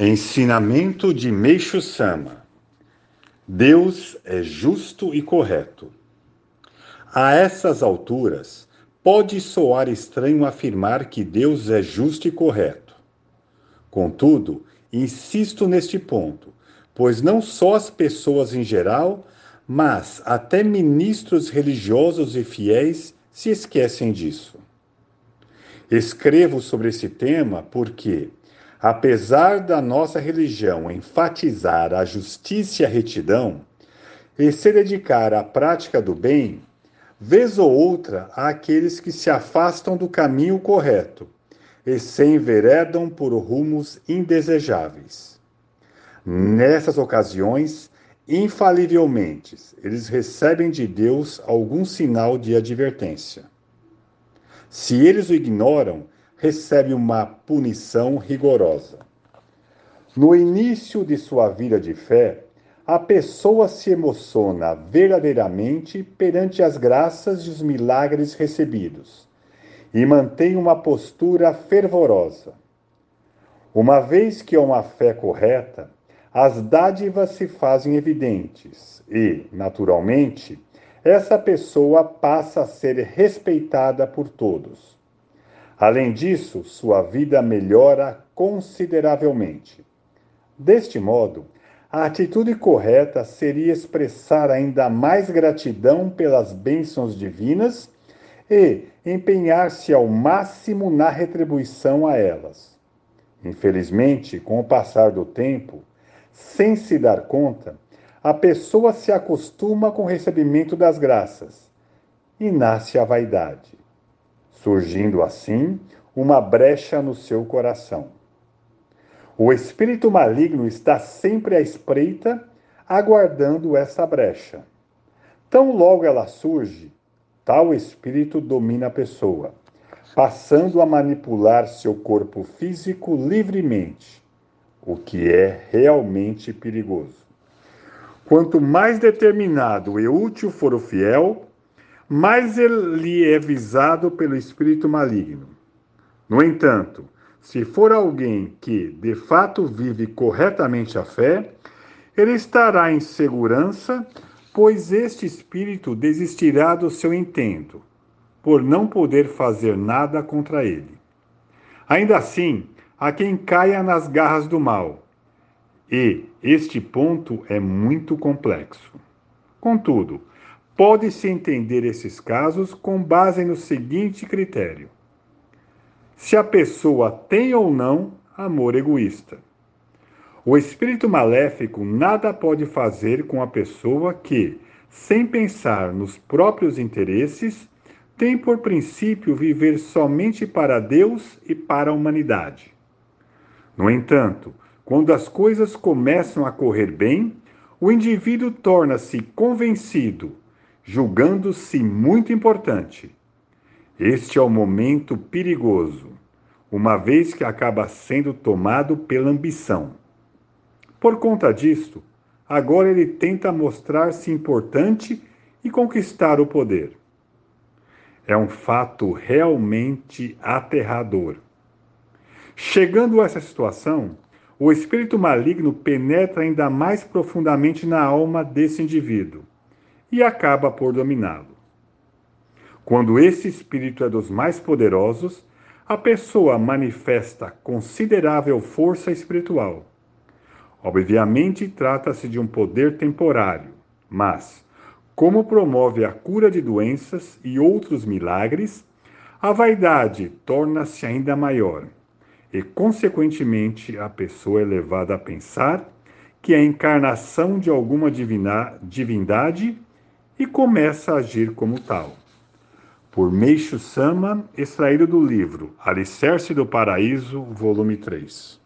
Ensinamento de Meixo Sama: Deus é justo e correto. A essas alturas, pode soar estranho afirmar que Deus é justo e correto. Contudo, insisto neste ponto, pois não só as pessoas em geral, mas até ministros religiosos e fiéis se esquecem disso. Escrevo sobre esse tema porque apesar da nossa religião enfatizar a justiça e a retidão, e se dedicar à prática do bem, vez ou outra há aqueles que se afastam do caminho correto e se enveredam por rumos indesejáveis. Nessas ocasiões, infalivelmente, eles recebem de Deus algum sinal de advertência. Se eles o ignoram, recebe uma punição rigorosa. No início de sua vida de fé, a pessoa se emociona verdadeiramente perante as graças e os milagres recebidos e mantém uma postura fervorosa. Uma vez que há uma fé correta, as dádivas se fazem evidentes e, naturalmente, essa pessoa passa a ser respeitada por todos. Além disso, sua vida melhora consideravelmente. Deste modo, a atitude correta seria expressar ainda mais gratidão pelas bênçãos divinas e empenhar-se ao máximo na retribuição a elas. Infelizmente, com o passar do tempo, sem se dar conta, a pessoa se acostuma com o recebimento das graças e nasce a vaidade surgindo assim uma brecha no seu coração. O espírito maligno está sempre à espreita, aguardando essa brecha. Tão logo ela surge, tal espírito domina a pessoa, passando a manipular seu corpo físico livremente, o que é realmente perigoso. Quanto mais determinado e útil for o fiel, mais ele é visado pelo espírito maligno. No entanto, se for alguém que de fato vive corretamente a fé, ele estará em segurança, pois este espírito desistirá do seu intento, por não poder fazer nada contra ele. Ainda assim, há quem caia nas garras do mal, e este ponto é muito complexo. Contudo, Pode-se entender esses casos com base no seguinte critério: se a pessoa tem ou não amor egoísta. O espírito maléfico nada pode fazer com a pessoa que, sem pensar nos próprios interesses, tem por princípio viver somente para Deus e para a humanidade. No entanto, quando as coisas começam a correr bem, o indivíduo torna-se convencido julgando-se muito importante. Este é o momento perigoso, uma vez que acaba sendo tomado pela ambição. Por conta disto, agora ele tenta mostrar-se importante e conquistar o poder. É um fato realmente aterrador. Chegando a essa situação, o espírito maligno penetra ainda mais profundamente na alma desse indivíduo e acaba por dominá-lo. Quando esse espírito é dos mais poderosos, a pessoa manifesta considerável força espiritual. Obviamente, trata-se de um poder temporário, mas, como promove a cura de doenças e outros milagres, a vaidade torna-se ainda maior e, consequentemente, a pessoa é levada a pensar que a encarnação de alguma divina, divindade e começa a agir como tal. Por Meixo Sama, extraído do livro Alicerce do Paraíso, volume 3.